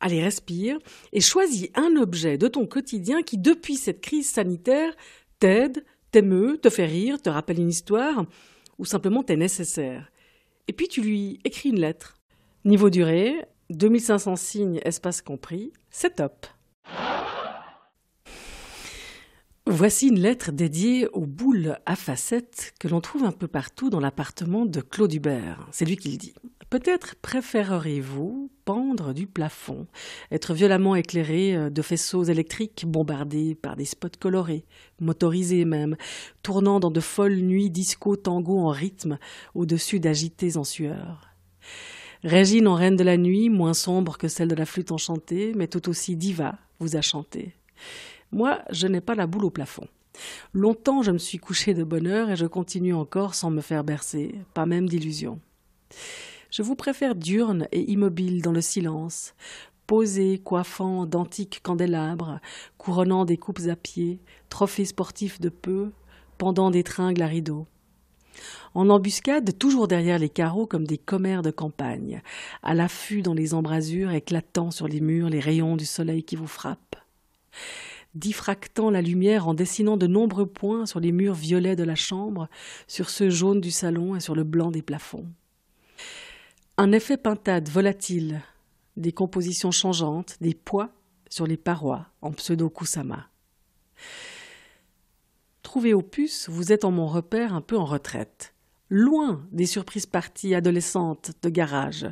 allez respire, et choisis un objet de ton quotidien qui, depuis cette crise sanitaire, t'aide, t'émeut, te fait rire, te rappelle une histoire, ou simplement t'est nécessaire. Et puis tu lui écris une lettre. Niveau durée, 2500 signes, espace compris, c'est top. Voici une lettre dédiée aux boules à facettes que l'on trouve un peu partout dans l'appartement de Claude Hubert. C'est lui qui le dit. Peut-être préféreriez-vous pendre du plafond, être violemment éclairé euh, de faisceaux électriques bombardés par des spots colorés, motorisés même, tournant dans de folles nuits disco tango en rythme au-dessus d'agités en sueur. Régine en reine de la nuit, moins sombre que celle de la flûte enchantée, mais tout aussi diva, vous a chanté. Moi, je n'ai pas la boule au plafond. Longtemps je me suis couché de bonne heure et je continue encore sans me faire bercer, pas même d'illusion. Je vous préfère diurne et immobile dans le silence, posé, coiffant d'antiques candélabres, couronnant des coupes à pied, trophées sportifs de peu, pendant des tringles à rideaux en embuscade toujours derrière les carreaux comme des commères de campagne, à l'affût dans les embrasures, éclatant sur les murs les rayons du soleil qui vous frappent, diffractant la lumière en dessinant de nombreux points sur les murs violets de la chambre, sur ceux jaunes du salon et sur le blanc des plafonds. Un effet pintade volatile, des compositions changeantes, des poids sur les parois en pseudo-kusama. Trouvé au puce, vous êtes en mon repère un peu en retraite loin des surprises parties adolescentes de garage,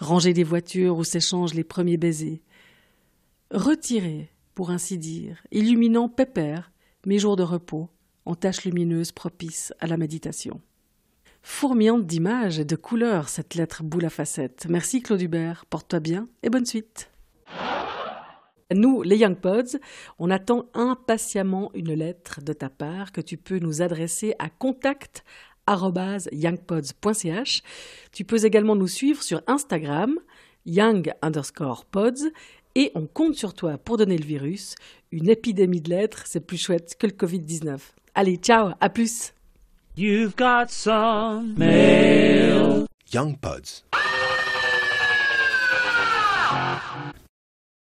ranger des voitures où s'échangent les premiers baisers. Retiré, pour ainsi dire, illuminant pépère mes jours de repos en tâches lumineuses propices à la méditation. Fourmillante d'images et de couleurs, cette lettre boule à facettes. Merci Claude Hubert, porte-toi bien et bonne suite. Nous, les Young Pods, on attend impatiemment une lettre de ta part que tu peux nous adresser à contact youngpods.ch. Tu peux également nous suivre sur Instagram, young underscore pods, et on compte sur toi pour donner le virus. Une épidémie de lettres, c'est plus chouette que le Covid-19. Allez, ciao, à plus. You've got some mail. Young Buds.